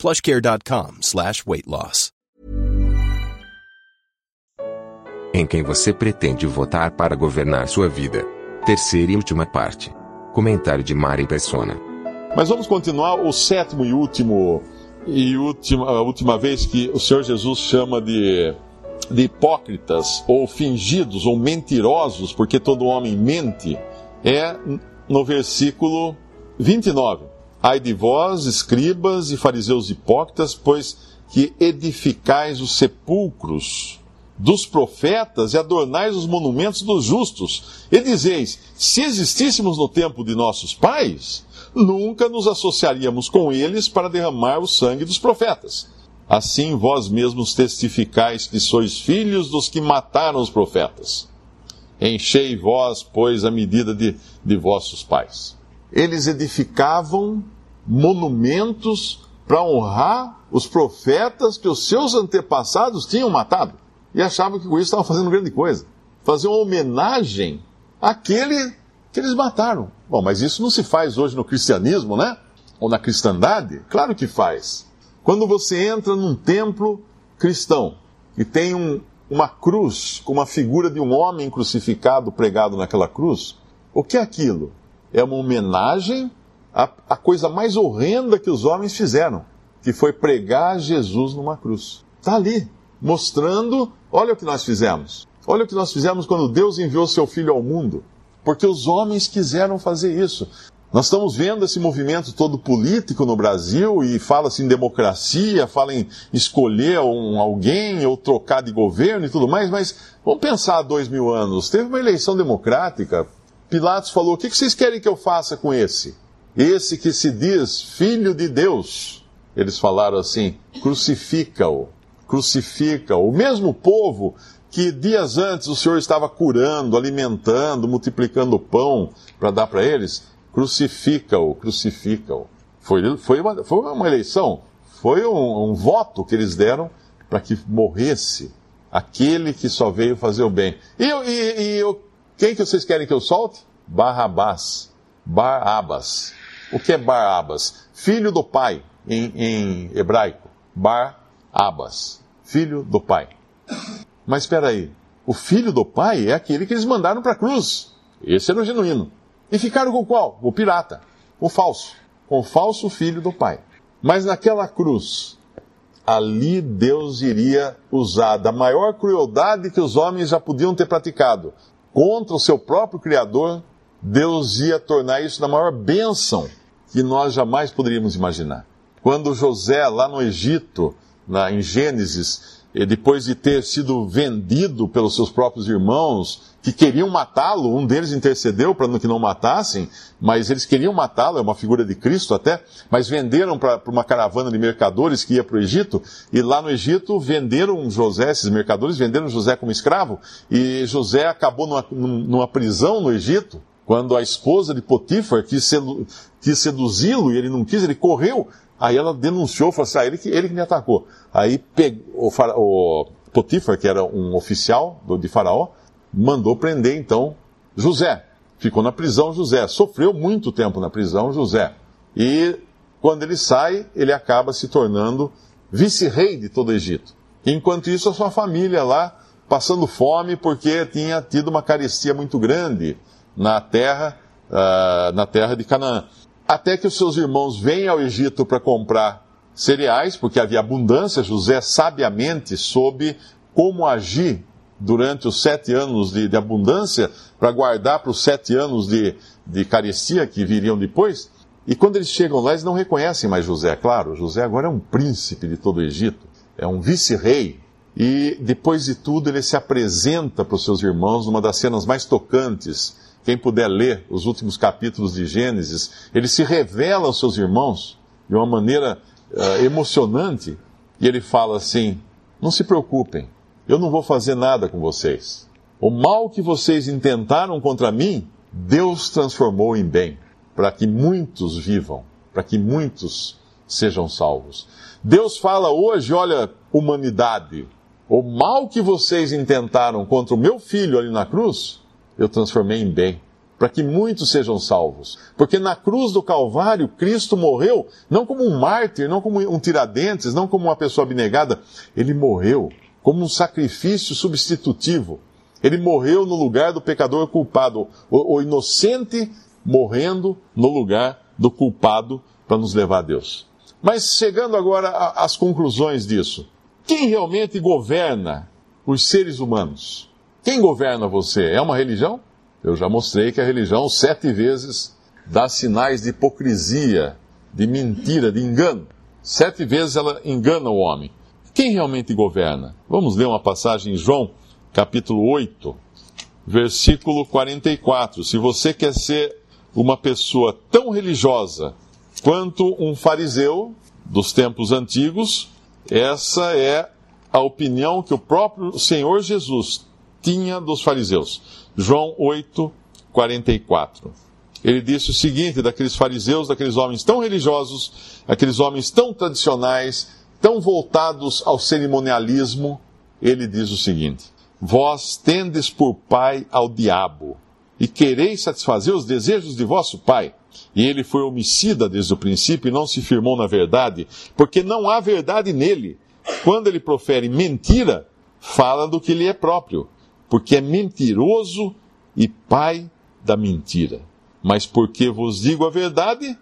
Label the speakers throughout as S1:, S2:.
S1: plushcare.com slash weight loss.
S2: Em quem você pretende votar para governar sua vida? Terceira e última parte. Comentário de Mari Persona.
S3: Mas vamos continuar o sétimo e último e última, a última vez que o Senhor Jesus chama de, de hipócritas ou fingidos ou mentirosos, porque todo homem mente, é no versículo 29. Ai de vós, escribas e fariseus hipócritas, pois que edificais os sepulcros dos profetas e adornais os monumentos dos justos. E dizeis: se existíssemos no tempo de nossos pais, nunca nos associaríamos com eles para derramar o sangue dos profetas. Assim vós mesmos testificais que sois filhos dos que mataram os profetas. Enchei vós, pois, a medida de, de vossos pais. Eles edificavam monumentos para honrar os profetas que os seus antepassados tinham matado. E achavam que com isso estavam fazendo grande coisa. Fazer uma homenagem àquele que eles mataram. Bom, mas isso não se faz hoje no cristianismo, né? Ou na cristandade? Claro que faz. Quando você entra num templo cristão e tem um, uma cruz com uma figura de um homem crucificado pregado naquela cruz, o que é aquilo? É uma homenagem à, à coisa mais horrenda que os homens fizeram, que foi pregar Jesus numa cruz. Está ali, mostrando: olha o que nós fizemos. Olha o que nós fizemos quando Deus enviou seu Filho ao mundo. Porque os homens quiseram fazer isso. Nós estamos vendo esse movimento todo político no Brasil e fala-se em democracia, fala em escolher um, alguém ou trocar de governo e tudo mais, mas vamos pensar há dois mil anos. Teve uma eleição democrática, Pilatos falou: o que vocês querem que eu faça com esse? Esse que se diz filho de Deus. Eles falaram assim: crucifica-o, crucifica-o. O mesmo povo que dias antes o Senhor estava curando, alimentando, multiplicando o pão para dar para eles, crucifica-o, crucifica-o. Foi, foi, uma, foi uma eleição, foi um, um voto que eles deram para que morresse aquele que só veio fazer o bem. E, e, e eu, quem que vocês querem que eu solte? Barrabás. Barabas. O que é Barabas? Filho do pai, em, em hebraico. Barabas. Filho do pai. Mas espera aí, o filho do pai é aquele que eles mandaram para a cruz. Esse era o genuíno. E ficaram com qual? O pirata, o falso, com o falso filho do pai. Mas naquela cruz, ali Deus iria usar da maior crueldade que os homens já podiam ter praticado contra o seu próprio Criador, Deus ia tornar isso na maior bênção que nós jamais poderíamos imaginar. Quando José, lá no Egito, na, em Gênesis, depois de ter sido vendido pelos seus próprios irmãos, que queriam matá-lo, um deles intercedeu para que não matassem, mas eles queriam matá-lo, é uma figura de Cristo até, mas venderam para uma caravana de mercadores que ia para o Egito, e lá no Egito venderam José, esses mercadores venderam José como escravo, e José acabou numa, numa prisão no Egito, quando a esposa de Potifar quis, quis seduzi-lo e ele não quis, ele correu Aí ela denunciou, falou assim, ah, ele que, ele que me atacou. Aí pegou, o, o Potifar, que era um oficial do, de Faraó, mandou prender então José. Ficou na prisão José. Sofreu muito tempo na prisão José. E quando ele sai, ele acaba se tornando vice-rei de todo o Egito. Enquanto isso, a sua família lá passando fome porque tinha tido uma carestia muito grande na terra, uh, na terra de Canaã até que os seus irmãos vêm ao Egito para comprar cereais, porque havia abundância. José sabiamente soube como agir durante os sete anos de, de abundância para guardar para os sete anos de, de carestia que viriam depois. E quando eles chegam lá, eles não reconhecem mais José. Claro, José agora é um príncipe de todo o Egito, é um vice-rei. E depois de tudo, ele se apresenta para os seus irmãos numa das cenas mais tocantes quem puder ler os últimos capítulos de Gênesis, ele se revela aos seus irmãos de uma maneira uh, emocionante. E ele fala assim: Não se preocupem, eu não vou fazer nada com vocês. O mal que vocês intentaram contra mim, Deus transformou em bem, para que muitos vivam, para que muitos sejam salvos. Deus fala hoje, olha, humanidade, o mal que vocês intentaram contra o meu filho ali na cruz, eu transformei em bem, para que muitos sejam salvos. Porque na cruz do Calvário, Cristo morreu não como um mártir, não como um tiradentes, não como uma pessoa abnegada, ele morreu como um sacrifício substitutivo. Ele morreu no lugar do pecador culpado, o, o inocente morrendo no lugar do culpado para nos levar a Deus. Mas chegando agora às conclusões disso, quem realmente governa os seres humanos? Quem governa você? É uma religião? Eu já mostrei que a religião sete vezes dá sinais de hipocrisia, de mentira, de engano. Sete vezes ela engana o homem. Quem realmente governa? Vamos ler uma passagem em João, capítulo 8, versículo 44. Se você quer ser uma pessoa tão religiosa quanto um fariseu dos tempos antigos, essa é a opinião que o próprio Senhor Jesus tinha dos fariseus. João 8, 44. Ele disse o seguinte daqueles fariseus, daqueles homens tão religiosos, aqueles homens tão tradicionais, tão voltados ao cerimonialismo, ele diz o seguinte: Vós tendes por pai ao diabo, e quereis satisfazer os desejos de vosso pai. E ele foi homicida desde o princípio e não se firmou na verdade, porque não há verdade nele. Quando ele profere mentira, fala do que lhe é próprio, porque é mentiroso e pai da mentira. Mas porque vos digo a verdade,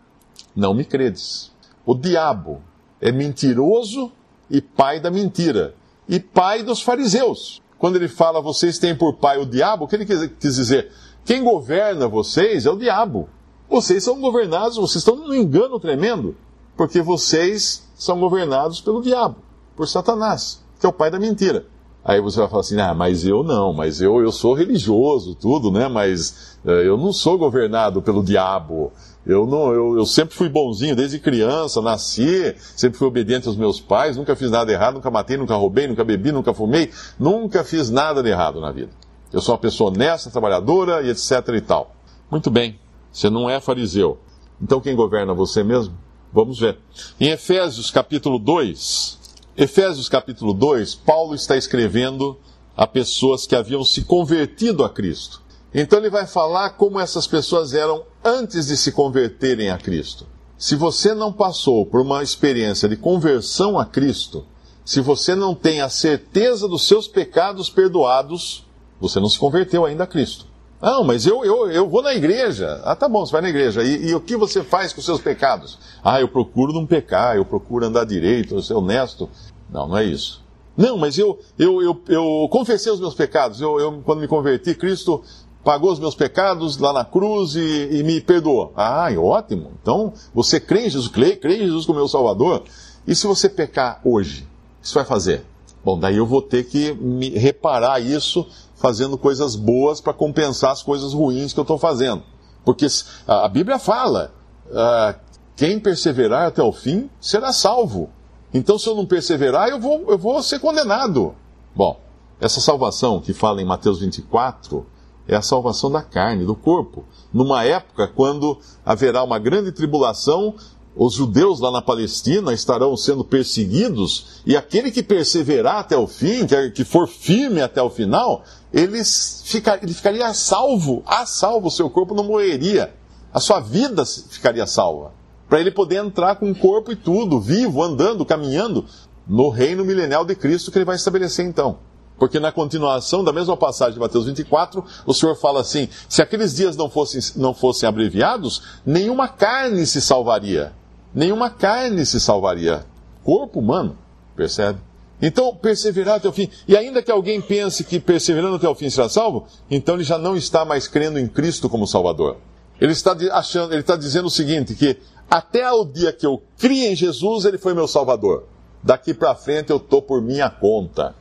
S3: não me credes. O diabo é mentiroso e pai da mentira, e pai dos fariseus. Quando ele fala, vocês têm por pai o diabo, o que ele quis dizer? Quem governa vocês é o diabo. Vocês são governados, vocês estão num engano tremendo, porque vocês são governados pelo diabo, por Satanás, que é o pai da mentira. Aí você vai falar assim, ah, mas eu não, mas eu, eu sou religioso, tudo, né? Mas uh, eu não sou governado pelo diabo. Eu, não, eu, eu sempre fui bonzinho desde criança, nasci, sempre fui obediente aos meus pais, nunca fiz nada errado, nunca matei, nunca roubei, nunca bebi, nunca fumei, nunca fiz nada de errado na vida. Eu sou uma pessoa honesta, trabalhadora e etc e tal. Muito bem, você não é fariseu. Então quem governa você mesmo? Vamos ver. Em Efésios capítulo 2, Efésios capítulo 2, Paulo está escrevendo a pessoas que haviam se convertido a Cristo. Então ele vai falar como essas pessoas eram antes de se converterem a Cristo. Se você não passou por uma experiência de conversão a Cristo, se você não tem a certeza dos seus pecados perdoados, você não se converteu ainda a Cristo. Não, mas eu, eu, eu vou na igreja. Ah, tá bom, você vai na igreja. E, e, o que você faz com os seus pecados? Ah, eu procuro não pecar, eu procuro andar direito, eu ser honesto. Não, não é isso. Não, mas eu, eu, eu, eu confessei os meus pecados. Eu, eu, quando me converti, Cristo pagou os meus pecados lá na cruz e, e me perdoou. Ah, ótimo. Então, você crê em Jesus, crê, crê em Jesus como meu Salvador. E se você pecar hoje, o que você vai fazer? Bom, daí eu vou ter que me reparar isso fazendo coisas boas para compensar as coisas ruins que eu estou fazendo. Porque a Bíblia fala: uh, quem perseverar até o fim será salvo. Então, se eu não perseverar, eu vou, eu vou ser condenado. Bom, essa salvação que fala em Mateus 24 é a salvação da carne, do corpo. Numa época quando haverá uma grande tribulação, os judeus lá na Palestina estarão sendo perseguidos, e aquele que perseverar até o fim, que for firme até o final, ele, ficar, ele ficaria salvo, a salvo, o seu corpo não morreria, a sua vida ficaria salva. Para ele poder entrar com o corpo e tudo, vivo, andando, caminhando, no reino milenial de Cristo que ele vai estabelecer então. Porque na continuação da mesma passagem de Mateus 24, o Senhor fala assim: se aqueles dias não fossem, não fossem abreviados, nenhuma carne se salvaria. Nenhuma carne se salvaria. Corpo humano, percebe? Então, perseverar até o fim. E ainda que alguém pense que perseverando até o fim será salvo, então ele já não está mais crendo em Cristo como Salvador. Ele está achando, ele está dizendo o seguinte: que até o dia que eu criei em Jesus, ele foi meu Salvador. Daqui para frente eu estou por minha conta.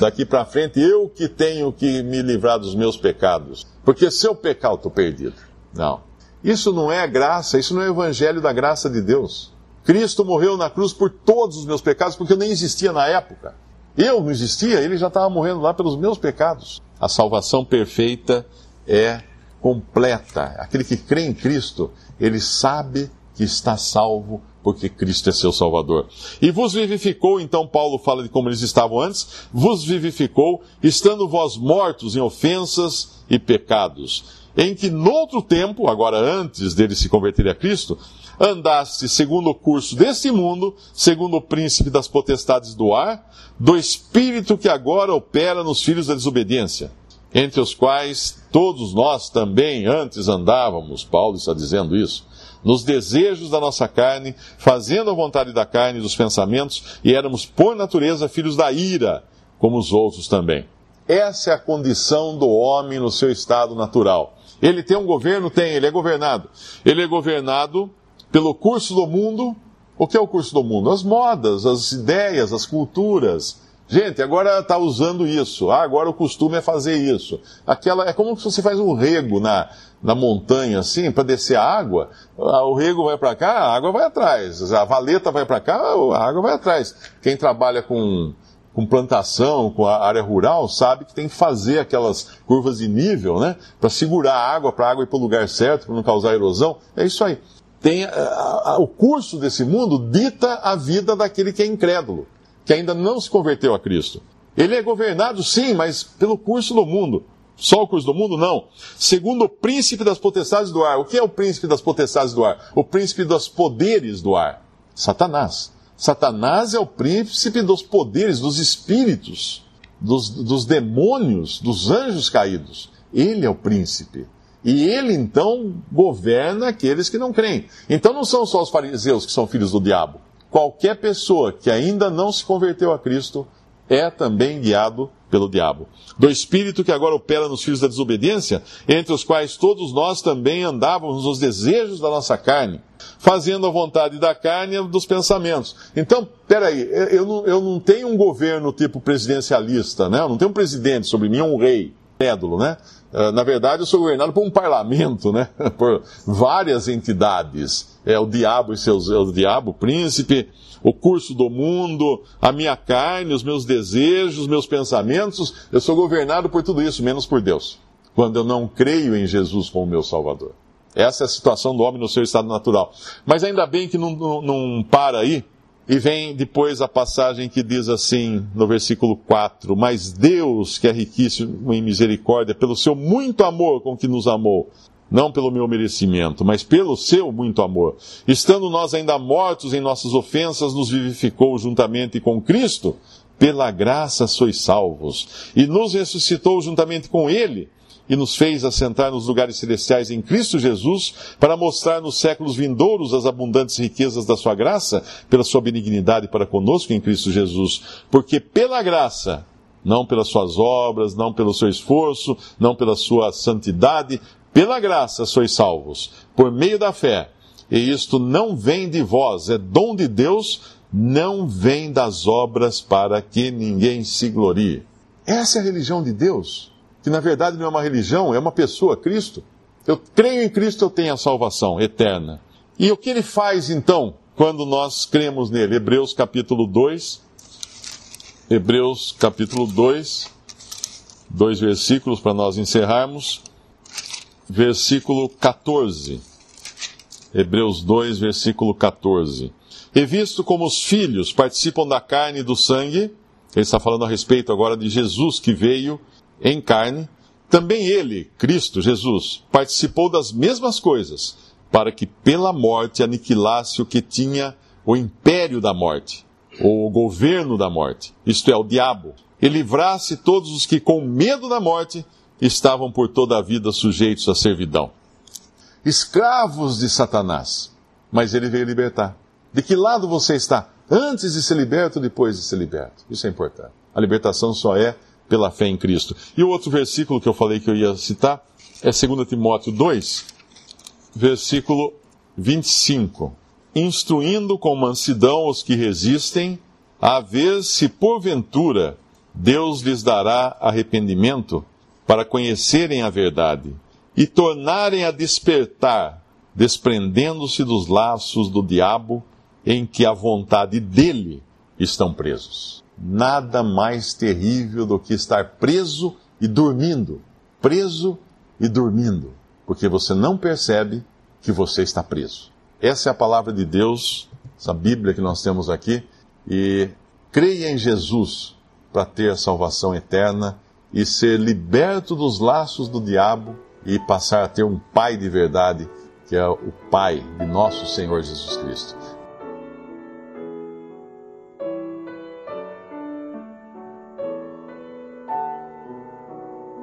S3: Daqui para frente eu que tenho que me livrar dos meus pecados. Porque se eu pecar, eu estou perdido. Não. Isso não é graça, isso não é evangelho da graça de Deus. Cristo morreu na cruz por todos os meus pecados, porque eu nem existia na época. Eu não existia, ele já estava morrendo lá pelos meus pecados. A salvação perfeita é completa. Aquele que crê em Cristo, ele sabe que está salvo porque Cristo é seu Salvador. E vos vivificou, então Paulo fala de como eles estavam antes, vos vivificou, estando vós mortos em ofensas e pecados, em que noutro tempo, agora antes dele se converter a Cristo, andaste segundo o curso deste mundo, segundo o príncipe das potestades do ar, do espírito que agora opera nos filhos da desobediência, entre os quais todos nós também antes andávamos, Paulo está dizendo isso, nos desejos da nossa carne, fazendo a vontade da carne e dos pensamentos, e éramos por natureza filhos da ira, como os outros também. Essa é a condição do homem no seu estado natural. Ele tem um governo? Tem, ele é governado. Ele é governado pelo curso do mundo. O que é o curso do mundo? As modas, as ideias, as culturas. Gente, agora está usando isso. Ah, agora o costume é fazer isso. Aquela é como se você faz um rego na, na montanha assim para descer a água. Ah, o rego vai para cá, a água vai atrás. A valeta vai para cá, a água vai atrás. Quem trabalha com com plantação, com a área rural, sabe que tem que fazer aquelas curvas de nível, né? Para segurar a água, para a água ir para o lugar certo, para não causar erosão. É isso aí. Tem, a, a, o curso desse mundo dita a vida daquele que é incrédulo, que ainda não se converteu a Cristo. Ele é governado, sim, mas pelo curso do mundo. Só o curso do mundo? Não. Segundo o príncipe das potestades do ar. O que é o príncipe das potestades do ar? O príncipe dos poderes do ar. Satanás. Satanás é o príncipe dos poderes, dos espíritos, dos, dos demônios, dos anjos caídos. Ele é o príncipe. E ele então governa aqueles que não creem. Então não são só os fariseus que são filhos do diabo. Qualquer pessoa que ainda não se converteu a Cristo é também guiado pelo diabo. Do espírito que agora opera nos filhos da desobediência, entre os quais todos nós também andávamos nos desejos da nossa carne, fazendo a vontade da carne e dos pensamentos. Então, peraí, eu não, eu não tenho um governo tipo presidencialista, né? Eu não tenho um presidente sobre mim, um rei, pédulo, né? Ah, na verdade, eu sou governado por um parlamento, né? por várias entidades. É o diabo e seus, é o diabo, o príncipe, o curso do mundo, a minha carne, os meus desejos, os meus pensamentos. Eu sou governado por tudo isso, menos por Deus. Quando eu não creio em Jesus como meu Salvador. Essa é a situação do homem no seu estado natural. Mas ainda bem que não, não, não para aí, e vem depois a passagem que diz assim, no versículo 4: Mas Deus, que é riquíssimo em misericórdia, pelo seu muito amor com que nos amou, não pelo meu merecimento, mas pelo seu muito amor, estando nós ainda mortos em nossas ofensas, nos vivificou juntamente com Cristo, pela graça sois salvos, e nos ressuscitou juntamente com Ele e nos fez assentar nos lugares celestiais em Cristo Jesus, para mostrar nos séculos vindouros as abundantes riquezas da sua graça, pela sua benignidade para conosco em Cristo Jesus. Porque pela graça, não pelas suas obras, não pelo seu esforço, não pela sua santidade, pela graça sois salvos, por meio da fé. E isto não vem de vós, é dom de Deus, não vem das obras para que ninguém se glorie. Essa é a religião de Deus que na verdade não é uma religião, é uma pessoa, Cristo. Eu creio em Cristo, eu tenho a salvação eterna. E o que ele faz então, quando nós cremos nele? Hebreus capítulo 2. Hebreus capítulo 2, dois versículos para nós encerrarmos. Versículo 14. Hebreus 2, versículo 14. E visto como os filhos participam da carne e do sangue, ele está falando a respeito agora de Jesus que veio em carne, também ele, Cristo Jesus, participou das mesmas coisas, para que pela morte aniquilasse o que tinha o império da morte, ou o governo da morte, isto é, o diabo, e livrasse todos os que, com medo da morte, estavam por toda a vida sujeitos à servidão. Escravos de Satanás, mas ele veio libertar. De que lado você está? Antes de ser liberto, depois de ser liberto. Isso é importante. A libertação só é pela fé em Cristo. E o outro versículo que eu falei que eu ia citar é 2 Timóteo 2, versículo 25. Instruindo com mansidão os que resistem, a ver se porventura Deus lhes dará arrependimento para conhecerem a verdade e tornarem a despertar, desprendendo-se dos laços do diabo em que a vontade dele estão presos. Nada mais terrível do que estar preso e dormindo. Preso e dormindo. Porque você não percebe que você está preso. Essa é a palavra de Deus, essa Bíblia que nós temos aqui. E creia em Jesus para ter a salvação eterna e ser liberto dos laços do diabo e passar a ter um Pai de verdade, que é o Pai de nosso Senhor Jesus Cristo.